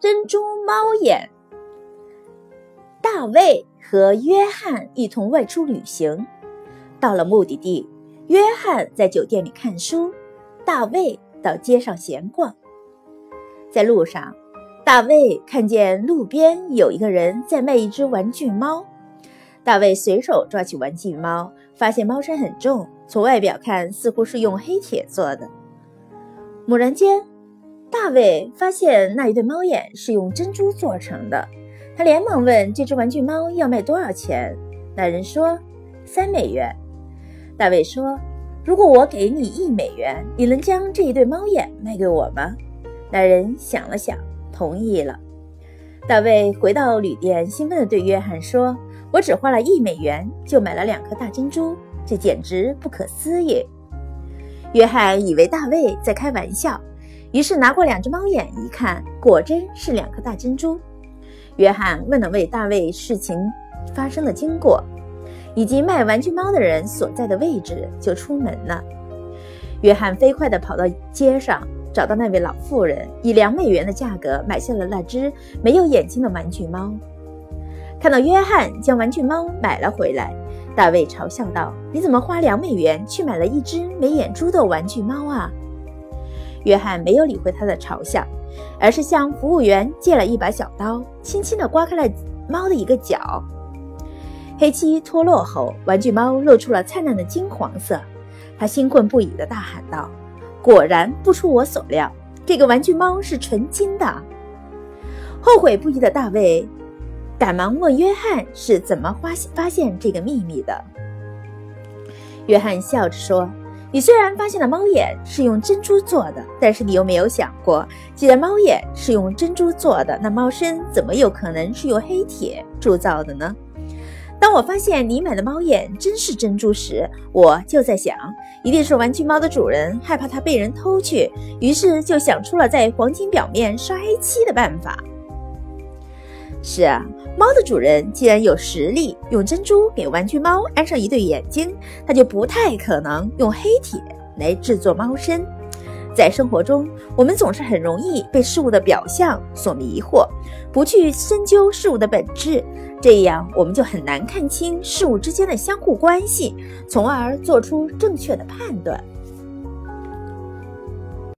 珍珠猫眼。大卫和约翰一同外出旅行，到了目的地，约翰在酒店里看书，大卫到街上闲逛。在路上，大卫看见路边有一个人在卖一只玩具猫，大卫随手抓起玩具猫，发现猫身很重，从外表看似乎是用黑铁做的。猛然间，大卫发现那一对猫眼是用珍珠做成的。他连忙问：“这只玩具猫要卖多少钱？”那人说：“三美元。”大卫说：“如果我给你一美元，你能将这一对猫眼卖给我吗？”那人想了想，同意了。大卫回到旅店，兴奋地对约翰说：“我只花了一美元就买了两颗大珍珠，这简直不可思议。”约翰以为大卫在开玩笑，于是拿过两只猫眼一看，果真是两颗大珍珠。约翰问了问大卫事情发生的经过，以及卖玩具猫的人所在的位置，就出门了。约翰飞快地跑到街上，找到那位老妇人，以两美元的价格买下了那只没有眼睛的玩具猫。看到约翰将玩具猫买了回来，大卫嘲笑道：“你怎么花两美元去买了一只没眼珠的玩具猫啊？”约翰没有理会他的嘲笑。而是向服务员借了一把小刀，轻轻地刮开了猫的一个角。黑漆脱落后，玩具猫露出了灿烂的金黄色。他兴奋不已地大喊道：“果然不出我所料，这个玩具猫是纯金的！”后悔不已的大卫赶忙问约翰是怎么发发现这个秘密的。约翰笑着说。你虽然发现了猫眼是用珍珠做的，但是你有没有想过，既然猫眼是用珍珠做的，那猫身怎么有可能是用黑铁铸造的呢？当我发现你买的猫眼真是珍珠时，我就在想，一定是玩具猫的主人害怕它被人偷去，于是就想出了在黄金表面刷黑漆的办法。是啊，猫的主人既然有实力用珍珠给玩具猫安上一对眼睛，他就不太可能用黑铁来制作猫身。在生活中，我们总是很容易被事物的表象所迷惑，不去深究事物的本质，这样我们就很难看清事物之间的相互关系，从而做出正确的判断。